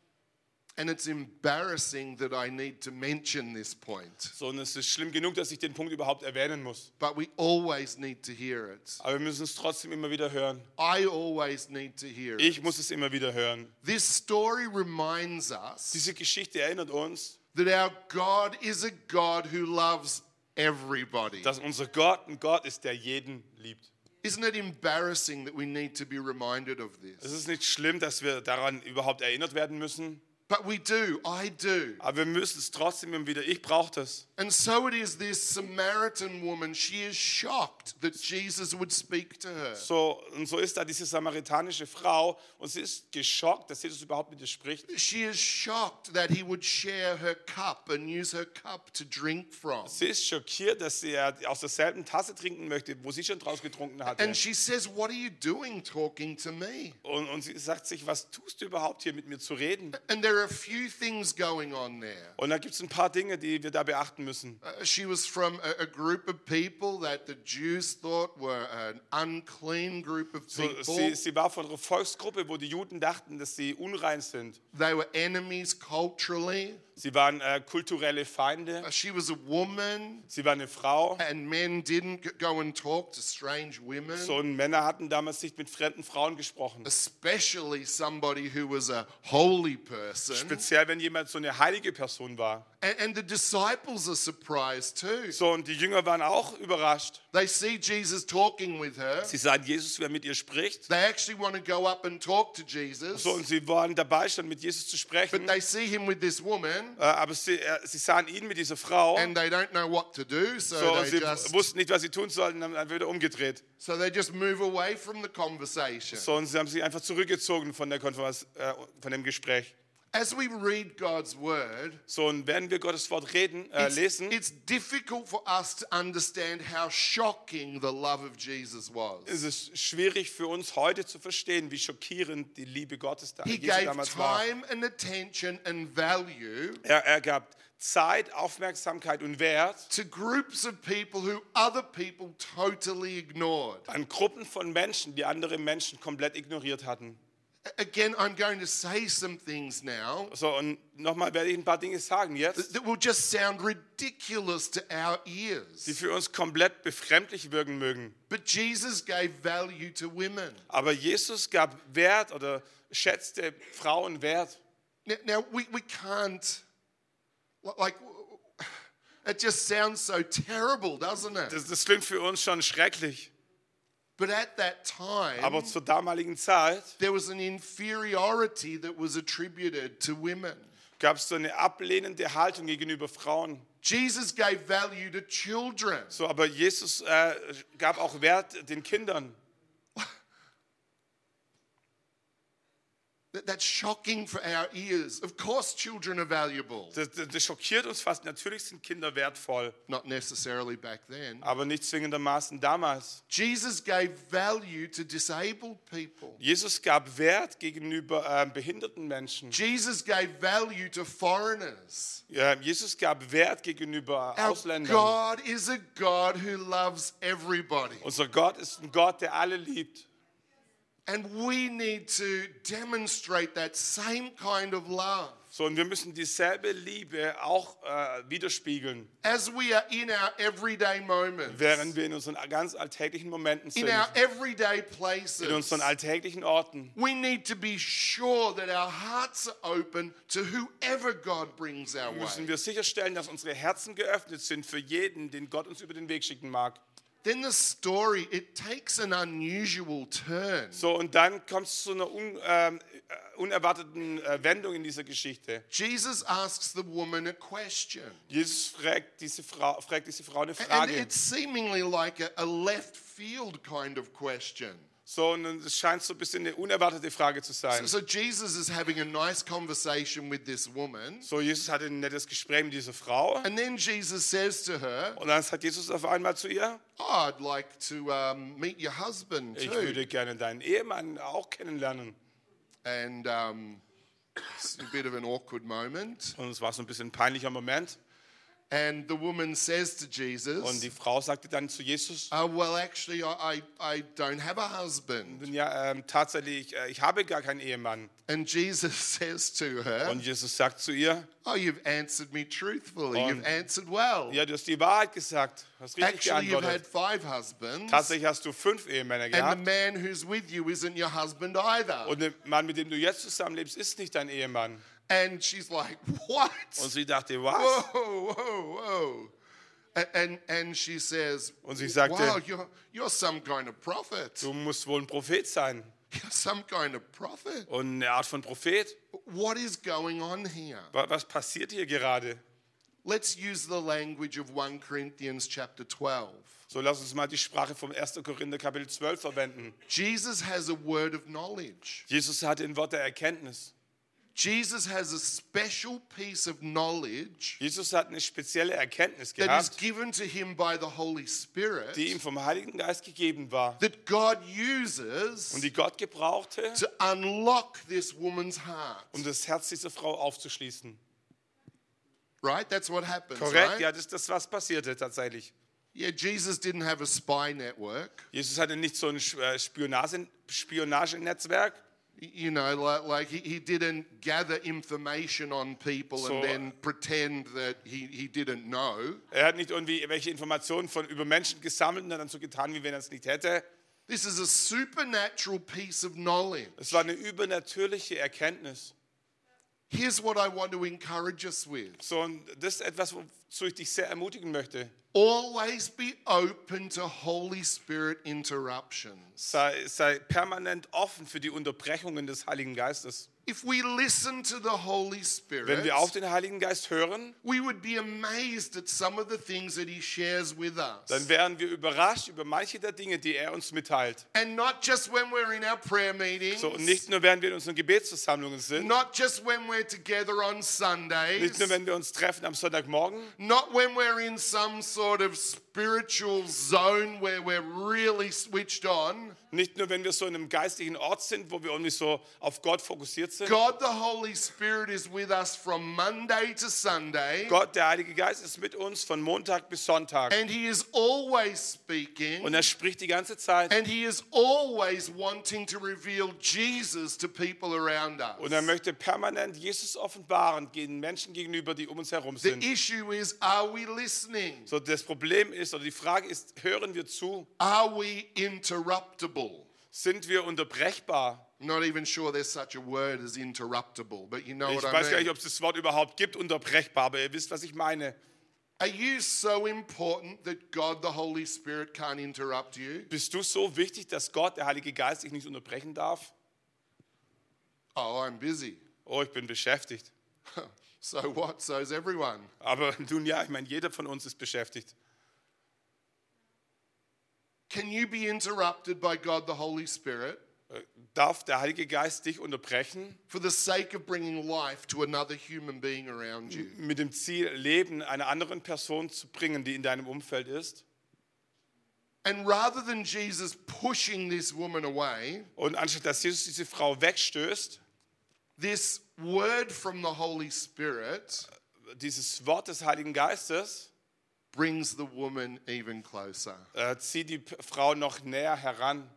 And it's embarrassing that I need to mention this point, So, und es ist schlimm genug, dass ich den Punkt überhaupt erwähnen muss. but we always need to hear it. Aber wir müssen es trotzdem immer wieder hören. I always need to hear Ich it. muss es immer wieder hören. This story reminds us Diese Geschichte erinnert uns, that our God is a God who loves everybody. dass unser Gott ein Gott ist, der jeden liebt. Isn't it embarrassing that we need to be reminded of Es this? ist nicht schlimm, dass wir daran überhaupt erinnert werden müssen, But we do, I do. aber wir müssen es trotzdem immer wieder. Ich brauche das. And so it is this Samaritan woman, she is shocked that Jesus would speak to her. So, und so ist da diese samaritanische Frau und sie ist geschockt, dass Jesus überhaupt mit ihr spricht. She is shocked that he would share her cup and use her cup to drink from. Sie ist schockiert, dass er aus derselben Tasse trinken möchte, wo sie schon draus getrunken hatte. And she says, What are you doing talking to me? Und, und sie sagt sich, was tust du überhaupt hier mit mir zu reden? And there are a few things going on there. Und da gibt es ein paar Dinge, die wir da beachten müssen. Uh, she was from a, a group of people that the Jews thought were an unclean group of So, people. sie, sie war von einer Volksgruppe, wo die Juden dachten, dass sie unrein sind. They were enemies culturally. Sie waren äh, kulturelle Feinde. Uh, She was a woman, Sie war eine Frau. and men didn't go and talk to strange women. So, und Männer hatten damals nicht mit fremden Frauen gesprochen. especially somebody who was a holy person. Speziell, wenn jemand so eine heilige Person war. And, and the disciples are surprised too. So, und die Jünger waren auch überrascht. They see Jesus talking with her. Sie sahen Jesus, wer mit ihr spricht. They actually want to go up and talk to Jesus. So, und sie waren dabei, schon mit Jesus zu sprechen. But they see him with this woman Äh, aber sie, äh, sie sahen ihn mit dieser Frau. and they don't know what to do, so, So, they sie just wussten nicht, was sie tun sollten, haben dann wieder umgedreht. so they just move away from the conversation. So, und sie haben sich einfach zurückgezogen von, der Konferenz, äh, von dem Gespräch. As we read God's word, So, und werden wir Gottes Wort reden, äh, it's, lesen, it's difficult for us to understand how shocking the love of Jesus was. ist es schwierig für uns heute zu verstehen, wie schockierend die Liebe Gottes da, He Jesu damals war. time and attention and value Er, er gab Zeit, Aufmerksamkeit und Wert to groups of people who other people totally ignored. an Gruppen von Menschen, die andere Menschen komplett ignoriert hatten. Again, I'm going to say some things now So, und nochmal werde ich ein paar Dinge sagen jetzt, that will just sound ridiculous to our ears. die für uns komplett befremdlich wirken mögen. But Jesus gave value to women. Aber Jesus gab Wert oder schätzte Frauen Wert. Now, now we, we can't, like, it just sounds so terrible, doesn't it? Das, das klingt für uns schon schrecklich. But at that time, Aber zur damaligen Zeit there was an inferiority that was attributed to women. gab es so eine ablehnende Haltung gegenüber Frauen. Jesus gave value to children. So, aber Jesus äh, gab auch Wert den Kindern. That's shocking for our ears. Of course, children are valuable. Das, das, das schockiert uns fast. Natürlich sind Kinder wertvoll, Not necessarily back then. aber nicht zwingendermaßen damals. Jesus gave value to disabled people. Jesus gab Wert gegenüber äh, behinderten Menschen. Jesus gave value to foreigners. Ja, Jesus gab Wert gegenüber Our Ausländern. God is a God who loves everybody. Unser Gott ist ein Gott, der alle liebt. And we need to demonstrate that same kind of love. So, und wir müssen dieselbe Liebe auch äh, widerspiegeln, As we are in our everyday moments, während wir in unseren ganz alltäglichen Momenten in sind, our everyday in places, unseren alltäglichen Orten. we need to be sure that our hearts are open to whoever God brings our Müssen way. wir sicherstellen, dass unsere Herzen geöffnet sind für jeden, den Gott uns über den Weg schicken mag. Then the story, it takes an unusual turn. So, und dann kommt es zu einer un, ähm, äh, unerwarteten äh, Wendung in dieser Geschichte. Jesus asks the woman a question. Jesus fragt diese Frau, fragt diese Frau eine And Frage. it's seemingly like a, a left field kind of question. So, und es scheint so ein bisschen eine unerwartete Frage zu sein. So Jesus is having a nice conversation with this woman. So, Jesus hatte ein nettes Gespräch mit dieser Frau. And then Jesus says to her, Und dann sagt Jesus auf einmal zu ihr, oh, I'd like to um, meet your husband ich too. würde gerne deinen Ehemann auch kennenlernen. And um, it's a bit of an awkward moment. Und es war so ein bisschen ein peinlicher Moment. And the woman says to Und Jesus, die Frau sagte dann zu Jesus, oh, well, actually, I, I, don't have a husband. ja, ähm, tatsächlich, äh, ich habe gar keinen Ehemann. And Jesus says to her, Und Jesus sagt zu ihr, oh, you've answered me truthfully. Und- You've answered well. ja, du hast die Wahrheit gesagt, hast richtig Actually, you've had geantwortet. five husbands. Tatsächlich hast du fünf Ehemänner And the gehabt. man who's with you isn't your husband either. Und der Mann, mit dem du jetzt zusammenlebst, ist nicht dein Ehemann. And she's like, What? Und sie dachte, was? Whoa, whoa, whoa. And, and she says, Und sie sagte- Wow, you're, you're some kind of prophet. Du musst wohl ein Prophet sein. You're some kind of prophet. Und eine Art von Prophet. What is going on here? Wa- Was passiert hier gerade? Let's use the language of 1 Corinthians chapter 12. So lass uns mal die Sprache vom 1. Korinther Kapitel 12 verwenden. Jesus has a word of knowledge. Jesus hatte ein Wort der Erkenntnis. Jesus has a special piece of knowledge Jesus hat eine spezielle Erkenntnis that is gehabt, given to him by the Holy Spirit die ihm vom Heiligen Geist gegeben war that God uses und die Gott gebrauchte, to unlock this woman's heart. um das Herz dieser Frau aufzuschließen. Right? That's what happens, Korrekt? right? Ja, das ist das, was passierte tatsächlich. Yeah, Jesus didn't have a spy network. Jesus hatte nicht so ein äh, Spionage, Spionagenetzwerk, You know, like, like he, he didn't gather information on people So- and then pretend that he, he didn't know. Er hat nicht irgendwie welche Informationen von, über Menschen gesammelt und dann so getan, wie wenn er es nicht hätte. This is a supernatural piece of knowledge. Es war eine übernatürliche Erkenntnis. Here's what I want to encourage us with. So, und das ist etwas, wozu ich dich sehr ermutigen möchte. Always be open to Holy Spirit interruptions. Sei, sei permanent offen für die Unterbrechungen des Heiligen Geistes. If we listen to the Holy Wenn Spirit, wir auf den Heiligen Geist hören, we would be amazed at some of the things that He shares with us. dann wären wir überrascht über manche der Dinge, die er uns mitteilt. And not just when we're in our prayer meetings, So, und nicht nur, während wir in unseren Gebetsversammlungen sind, not just when we're together on Sundays, nicht nur, wenn wir uns treffen am Sonntagmorgen, not when we're in some sort of spiritual zone where we're really switched on. nicht nur, wenn wir so in einem geistlichen Ort sind, wo wir irgendwie so auf Gott fokussiert sind. God the Holy Spirit is with us from Monday to Sunday. Gott, der Heilige Geist, ist mit uns von Montag bis Sonntag. And he is always speaking. Und er spricht die ganze Zeit. And he is always wanting to reveal Jesus to people around us. Und er möchte permanent Jesus offenbaren, den Menschen gegenüber, die um uns herum The sind. issue is are we listening? So, das Problem ist, oder die Frage ist, hören wir zu? Are we interruptible? Sind wir unterbrechbar? Not even sure there's such a word as interruptible, but you know Ich what I weiß gar nicht, mean. ob es das Wort überhaupt gibt, unterbrechbar, aber ihr wisst, was ich meine. Are you so important that God the Holy Spirit can't interrupt you? Bist du so wichtig, dass Gott, der Heilige Geist, dich nicht unterbrechen darf? Oh, I'm busy. Oh, ich bin beschäftigt. So what? So's everyone. Aber nun ja, ich meine, jeder von uns ist beschäftigt. Can you be interrupted by God the Holy Spirit Darf der Heilige Geist dich unterbrechen for the sake of bringing life to another human being around you? mit dem Ziel, Leben einer anderen Person zu bringen, die in deinem Umfeld ist? And rather than Jesus pushing this woman away, Und anstatt dass Jesus diese Frau wegstößt, this word from the Holy Spirit dieses Wort des Heiligen Geistes brings the woman even closer. äh, zieht die Frau noch näher heran.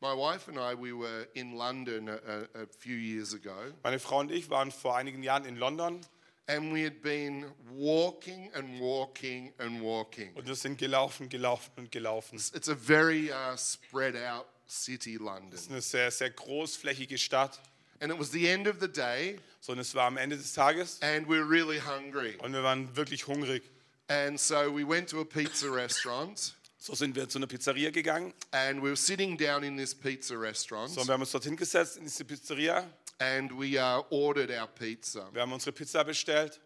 My wife and I, we were in London a, a, few years ago, Meine Frau und ich waren vor einigen Jahren in London and we had been walking and walking and walking. und wir sind gelaufen, gelaufen und gelaufen. Es It's a very uh, spread out city, London. ist eine sehr, sehr großflächige Stadt. And it was the end of the day, So, und es war am Ende des Tages and we're really hungry. und wir waren wirklich hungrig. And so we went to a pizza restaurant, So sind wir zu einer Pizzeria gegangen. and we were sitting down in this pizza restaurant, So, und wir haben uns dorthin gesetzt in diese Pizzeria. and we uh, ordered our pizza. Wir haben unsere Pizza bestellt.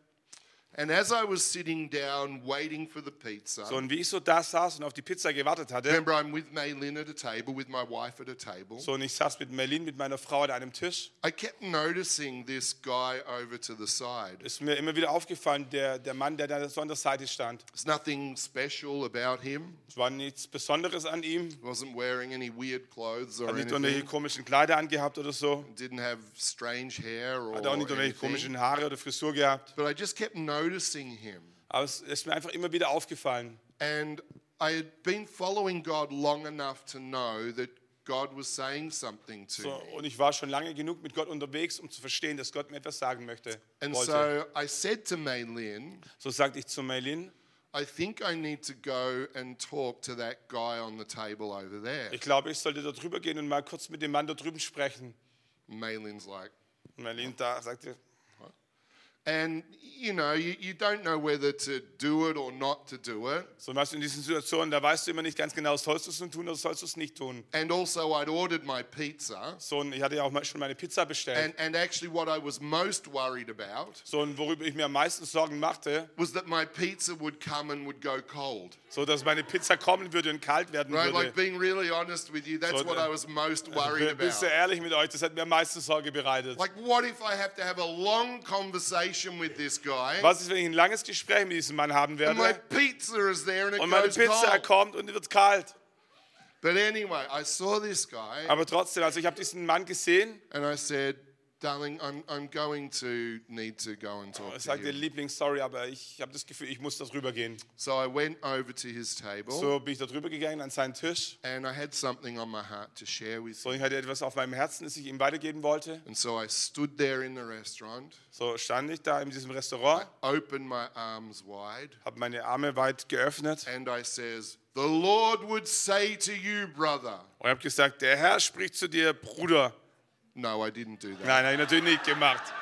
And as I was sitting down waiting for the pizza, So, und wie ich so da saß und auf die Pizza gewartet hatte, remember I'm with Maylin at a table, with my wife at a table. so und ich saß mit Merlin, mit meiner Frau an einem Tisch, I kept noticing this guy over to the side. ist mir immer wieder aufgefallen, der, der Mann, der da so an der Seite stand. There's nothing special about him. Es war nichts Besonderes an ihm. He wasn't wearing any weird clothes or Hat nicht irgendwelche anything. komischen Kleider angehabt oder so. Didn't have strange hair or Hat auch nicht irgendwelche anything. komischen Haare oder Frisur gehabt. But I just kept noticing him. Aber es ist mir einfach immer wieder aufgefallen. And I had been following God long enough to know that God was saying something to So, me. und ich war schon lange genug mit Gott unterwegs, um zu verstehen, dass Gott mir etwas sagen möchte. And Wollte. so I said to Maylin, So sagte ich zu Merlin, I think I need to go and talk to that guy on the table over there. ich glaube, ich sollte da drüber gehen und mal kurz mit dem Mann da drüben sprechen. Maylin's like, Merlin da sagte, and you know, you, you don't know whether to do it or not to do it. so du, in diesen Situationen, da weißt du immer nicht ganz genau, sollst du es tun oder sollst du es nicht tun. And also, I'd ordered my pizza. So, und ich hatte ja auch schon meine Pizza bestellt. And, and actually, what I was most worried about So, und worüber ich mir am meisten Sorgen machte, was that my pizza would come and would go cold. so dass meine Pizza kommen würde und kalt werden Right? würde. Like being really honest with you, that's So what the- I was most worried Bin sehr about. ehrlich mit euch, das hat mir am meisten Sorge bereitet. Like, what if I have to have a long conversation with this guy Was ist, wenn ich ein langes Gespräch mit diesem Mann haben and my werde? pizza is there and it und meine Pizza kommt und wird kalt? But anyway, I saw this guy Aber trotzdem, also ich habe diesen Mann gesehen and I said, darling, I'm, I'm going to need to go and talk to sagte, him. Lieblings, sorry, aber ich habe das Gefühl, ich muss da drüber gehen. So I went over to his table So bin ich da drüber gegangen an seinen Tisch. and I had something on my heart to share with So, him. ich hatte etwas auf meinem Herzen, das ich ihm weitergeben wollte. And so I stood there in the restaurant, So stand ich da in diesem Restaurant, opened my arms wide, habe meine Arme weit geöffnet and I says, "The Lord would say to you, brother." und habe gesagt, der Herr spricht zu dir, Bruder. No, I didn't do that. Nein, habe ich natürlich nicht gemacht.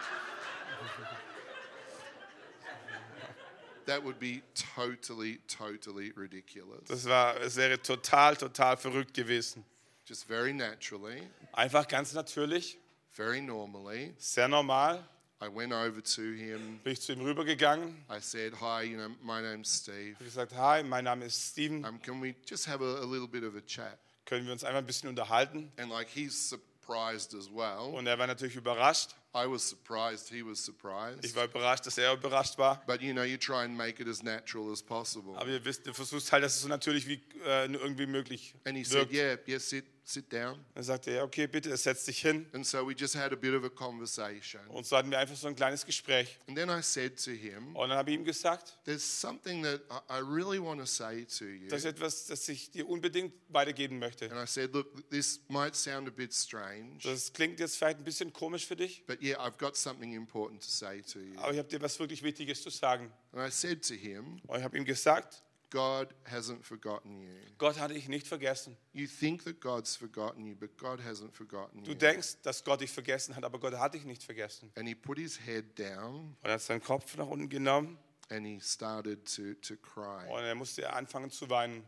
That would be totally, totally ridiculous. Das war, es wäre total, total verrückt gewesen. Just very naturally, Einfach ganz natürlich, very normally, sehr normal, I went over to him. bin ich zu ihm rübergegangen. I said, Hi, you know, my name's Steve. Ich gesagt, hi, mein Name ist Steven. Um, can we just have a, a little bit of a chat? Können wir uns einmal ein bisschen unterhalten? And like he's surprised as well. Und er war natürlich überrascht. I was surprised, he was surprised. Ich war überrascht, dass er überrascht war. But you know, you try and make it as natural as possible. Aber ihr wisst, du versuchst halt, dass es so natürlich wie äh, irgendwie möglich And he said, wirkt. Yeah, yeah, sit, sit down. Dann sagte er, okay, bitte, setz dich hin. And so we just had a bit of a conversation. Und so hatten wir einfach so ein kleines Gespräch. And then I said to him, Und dann habe ich ihm gesagt, There's something that I really want to say to you. das ist etwas, das ich dir unbedingt weitergeben möchte. And I said, Look, this might sound a bit strange, Das klingt jetzt vielleicht ein bisschen komisch für dich, but yeah, I've got something important to say to you. aber ich habe dir was wirklich Wichtiges zu sagen. And I said to him, Und ich habe ihm gesagt, God hasn't forgotten you. Gott hat dich nicht vergessen. You think that God's forgotten you, but God hasn't forgotten Du you. denkst, dass Gott dich vergessen hat, aber Gott hat dich nicht vergessen. And he put his head down Und er hat seinen Kopf nach unten genommen and he started to, to cry. und er musste anfangen zu weinen.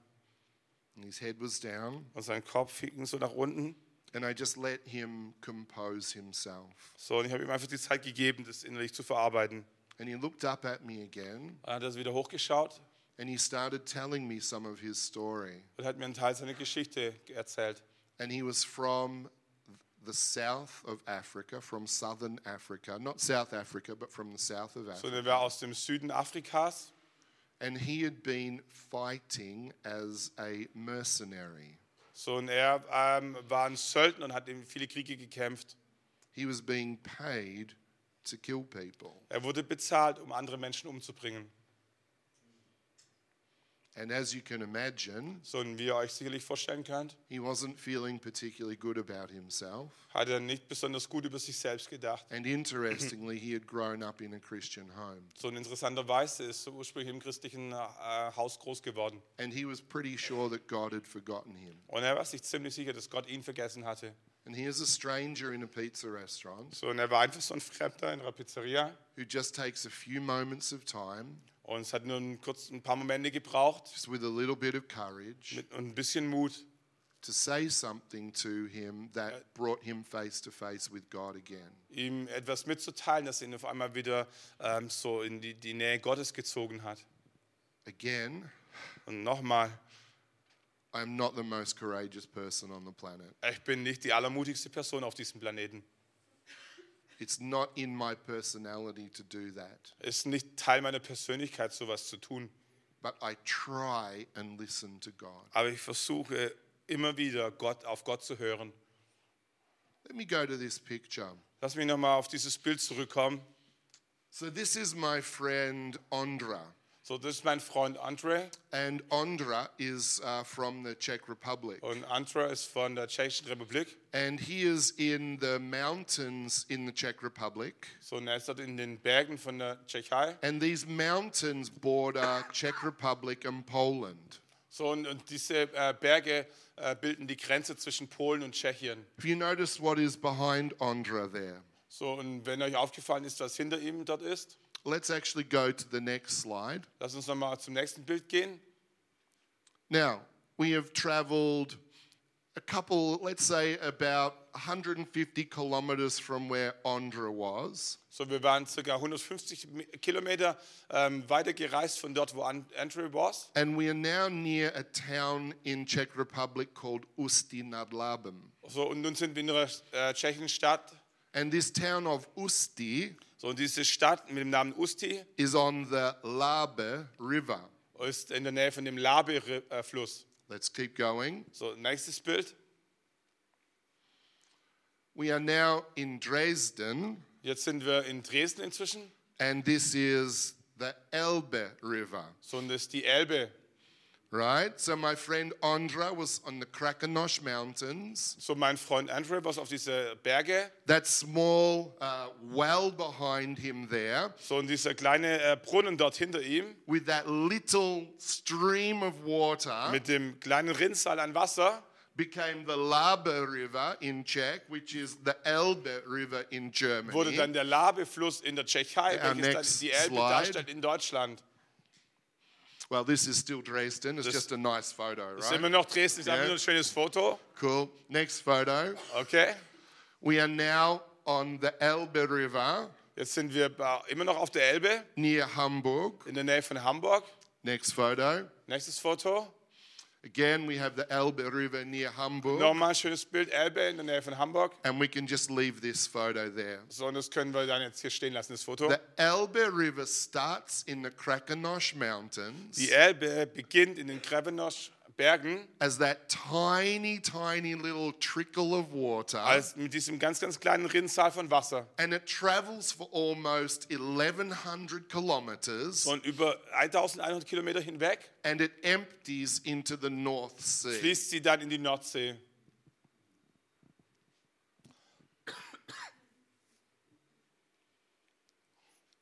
And his head was down, Und sein Kopf hing so nach unten. and I just let him compose himself. So, und ich habe ihm einfach die Zeit gegeben, das innerlich zu verarbeiten. And he looked up at me again Dann hat er wieder hochgeschaut and he started telling me some of his story. und hat mir einen Teil seiner Geschichte erzählt. And he was from the south of Africa, from southern Africa, not South Africa, but from the south of Africa. und er war aus dem Süden Afrikas And he had been fighting as a mercenary. So, und er ähm, war ein Söldner und hat in viele Kriege gekämpft. He was being paid to kill people. Er wurde bezahlt, um andere Menschen umzubringen. And as you can imagine, So, und wie ihr euch sicherlich vorstellen könnt, he wasn't feeling particularly good about himself. hat er nicht besonders gut über sich selbst gedacht. And interestingly, he had grown up in a Christian home. So, und interessanterweise ist er ursprünglich im christlichen äh, Haus groß geworden. And he was pretty sure that God had forgotten him. Und er war sich ziemlich sicher, dass Gott ihn vergessen hatte. And here's a stranger in a pizza restaurant So, und er war einfach so ein Fremder in einer Pizzeria. who just takes a few moments of time, Und es hat nur ein, kurz ein paar Momente gebraucht just with a little bit of courage, mit, ein bisschen Mut, to say something to him that brought him face to face with God again. ihm etwas mitzuteilen, das ihn auf einmal wieder ähm, so in die, die Nähe Gottes gezogen hat. Again, Und nochmal, I'm not the most courageous person on the planet. ich bin nicht die allermutigste Person auf diesem Planeten. It's not in my personality to do that. Es ist nicht Teil meiner Persönlichkeit, sowas zu tun. But I try and listen to God. Aber ich versuche immer wieder, Gott, auf Gott zu hören. Let me go to this picture. Lass mich nochmal auf dieses Bild zurückkommen. So, this is my friend Ondra. So, das ist mein Freund Andre. And Ondra is uh, from the Czech Republic. Und Andre ist von der Tschechischen Republik. And he is in the mountains in the Czech Republic. So, und er ist dort in den Bergen von der Tschechei. And these mountains border Czech Republic and Poland. So, und, und diese äh, Berge äh, bilden die Grenze zwischen Polen und Tschechien. If you notice what is behind Ondra there, So, und wenn euch aufgefallen ist, was hinter ihm dort ist, let's actually go to the next slide. lasst uns nochmal zum nächsten Bild gehen. Now, we have traveled a couple, let's say about 150 kilometers from where Ondra was. So, wir waren ca. 150 Mi- Kilometer ähm, weiter gereist von dort, wo An- Andrew war. And we are now near a town in Czech Republic called Ústí nad Labem. So, und nun sind wir in einer äh, tschechischen Stadt. And this town of Ústí So, und diese Stadt mit dem Namen Usti is on the Labe River. ist in der Nähe von dem Labe-Fluss. Let's keep going. So, nächstes Bild. We are now in Dresden, Jetzt sind wir in Dresden inzwischen. and this is the Elbe River, So, und das ist die Elbe. Right? So my friend Ondra was on the Krakenosh Mountains. So, mein Freund Andrew war auf diese Berge. That small uh, well behind him there, So, und dieser kleine äh, Brunnen dort hinter ihm with that little stream of water, mit dem kleinen Rinnsal an Wasser became the Labe River in Czech, which is the Elbe River in wurde dann Germany. der Labe-Fluss in der Tschechei, welches dann die Elbe slide. darstellt in Deutschland. Well, this is still Dresden. It's Das- just a nice photo, Das ist immer right? noch Dresden, ist einfach nur ein schönes Foto. Cool. Next photo. Okay. We are now on the Elbe River Jetzt sind wir immer noch auf der Elbe, near Hamburg. in der Nähe von Hamburg. Next photo. Nächstes Foto. Again, we have the Elbe River near Hamburg. Nochmal ein schönes Bild, Elbe in der Nähe von Hamburg. And we can just leave this photo there. So, und das können wir dann jetzt hier stehen lassen, das Foto. The Elbe River starts in the Krakenosh Mountains Die Elbe beginnt in den Krevenosch Bergen as that tiny, tiny little trickle of water. als mit diesem ganz, ganz kleinen Rinnsal von Wasser. and it travels for almost 1100 kilometers Und über 1100 Kilometer hinweg and it empties into the North Sea. fließt sie dann in die Nordsee.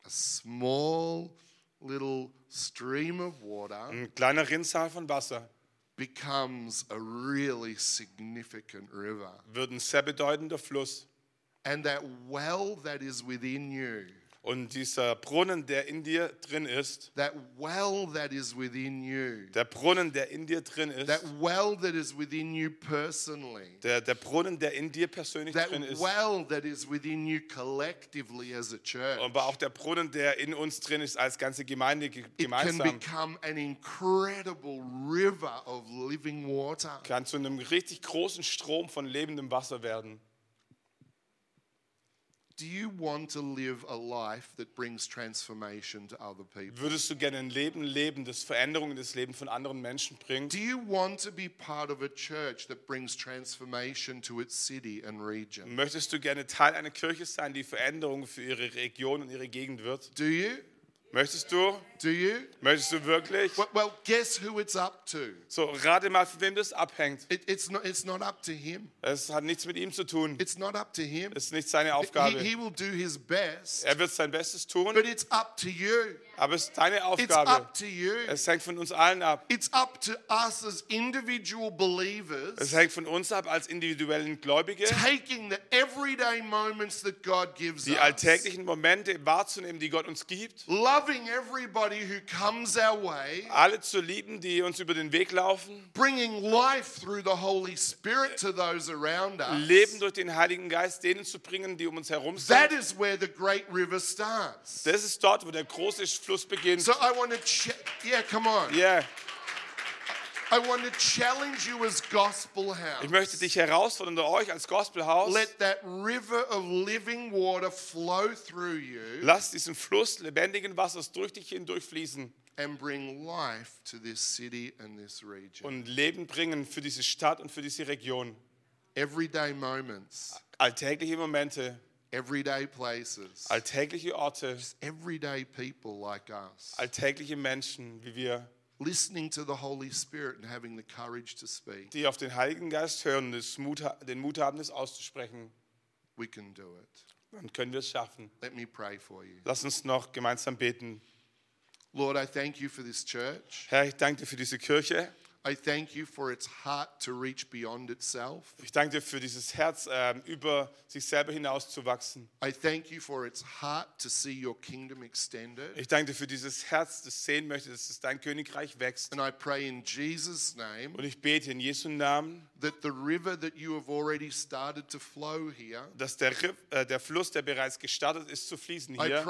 A small little stream of water Ein kleiner Rinnsal von Wasser becomes a really significant river. wird ein sehr bedeutender Fluss. And that well that is within you, Und dieser Brunnen, der in dir drin ist, that well that is within you, der Brunnen, der in dir drin that ist, well that is within you personally, der, der Brunnen, der in dir persönlich that drin ist, well that is within you collectively as a church. aber auch der Brunnen, der in uns drin ist als ganze Gemeinde ge- It can gemeinsam, become an incredible river of living water. kann zu einem richtig großen Strom von lebendem Wasser werden. Do you want to live a life that brings transformation to other people? Würdest du gerne ein Leben leben, das Veränderungen in das Leben von anderen Menschen bringt? Do you want to be part of a church that brings transformation to its city and region? Möchtest du gerne Teil einer Kirche sein, die Veränderungen für ihre Region und ihre Gegend wird? Do you? Möchtest du? Do you? Möchtest du wirklich? Well, well, guess who it's up to? So, rate mal, von wem das abhängt. It, it's, not, it's not up to him. Es hat nichts mit ihm zu tun. It's not up to him. Es ist nicht seine He, Aufgabe. he will do his best, Er wird sein Bestes tun, but it's up to you. Aber es ist deine It's Aufgabe. up to you. Es hängt von uns allen ab. It's up to us as individual Es believers hängt von uns ab als individuellen Gläubige, taking the everyday moments that God gives die us, alltäglichen Momente wahrzunehmen, die Gott uns gibt, loving everybody who comes our way, alle zu lieben, die uns über den Weg laufen, bringing life through the Holy Spirit to those around us. Leben durch den Heiligen Geist denen zu bringen, die um uns herum That sind. is where the great river starts. Das ist dort, wo der große Fluss beginnt. So I want to, yeah, come on. Yeah. I want to challenge you as Gospel House. Ich möchte dich herausfordern, euch als Gospelhaus, Let that river of living water flow through you lasst diesen Fluss lebendigen Wassers durch dich hindurch fließen and bring life to this city and this region. und Leben bringen für diese Stadt und für diese Region. Everyday moments, Alltägliche Momente, everyday places, alltägliche Orte, everyday people like us, alltägliche Menschen wie wir, listening to the Holy Spirit and having the courage to speak. die auf den Heiligen Geist hören, das Mut, den Mut haben, das auszusprechen. We can do it. Dann können wir es schaffen. Let me pray for you. Lass uns noch gemeinsam beten. Lord, I thank you for this church. Herr, ich danke dir für diese Kirche. I thank you for its heart to reach beyond itself. Ich danke dir für dieses Herz, ähm, über sich selber hinauszuwachsen. I thank you for its heart to see your kingdom extended. Ich danke dir für dieses Herz, das sehen möchte, dass dein Königreich wächst. And I pray in Jesus' name Und ich bete in Jesu Namen, that the river that you have already started to flow here, dass der, äh, der Fluss, der bereits gestartet ist zu fließen hier,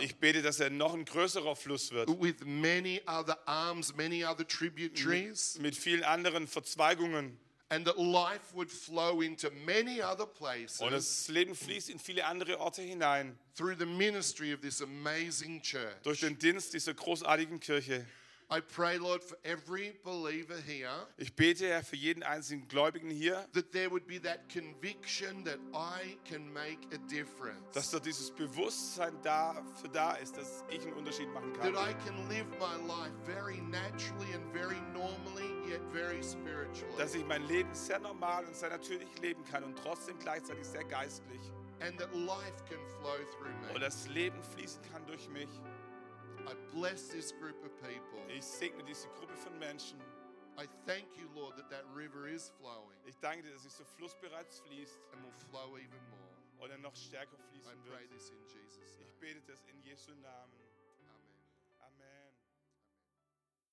ich bete, dass er noch ein größerer Fluss wird. with many other arms, many other tributaries, Mit vielen anderen Verzweigungen. and that life would flow into many other Und places das Leben fließt in viele andere Orte hinein. through the ministry of this amazing church. Durch den Dienst dieser großartigen Kirche. I pray, Lord, for every believer here Ich bete, Herr, für jeden einzelnen Gläubigen hier, that there would be that conviction that I can make a difference. dass da dieses Bewusstsein dafür da ist, dass ich einen Unterschied machen that kann. I can live my life very naturally and very normally, yet very spiritually. Dass ich mein Leben sehr normal und sehr natürlich leben kann und trotzdem gleichzeitig sehr geistlich. and that life can flow through Und me. das Leben fließen kann durch mich. I bless this group of people. Ich segne diese Gruppe von Menschen. I thank you, Lord, that that river is flowing Ich danke dir, dass dieser Fluss bereits fließt and will flow even more. und er noch stärker I fließen pray wird. this in Jesus' Ich name. bete das in Jesu Namen.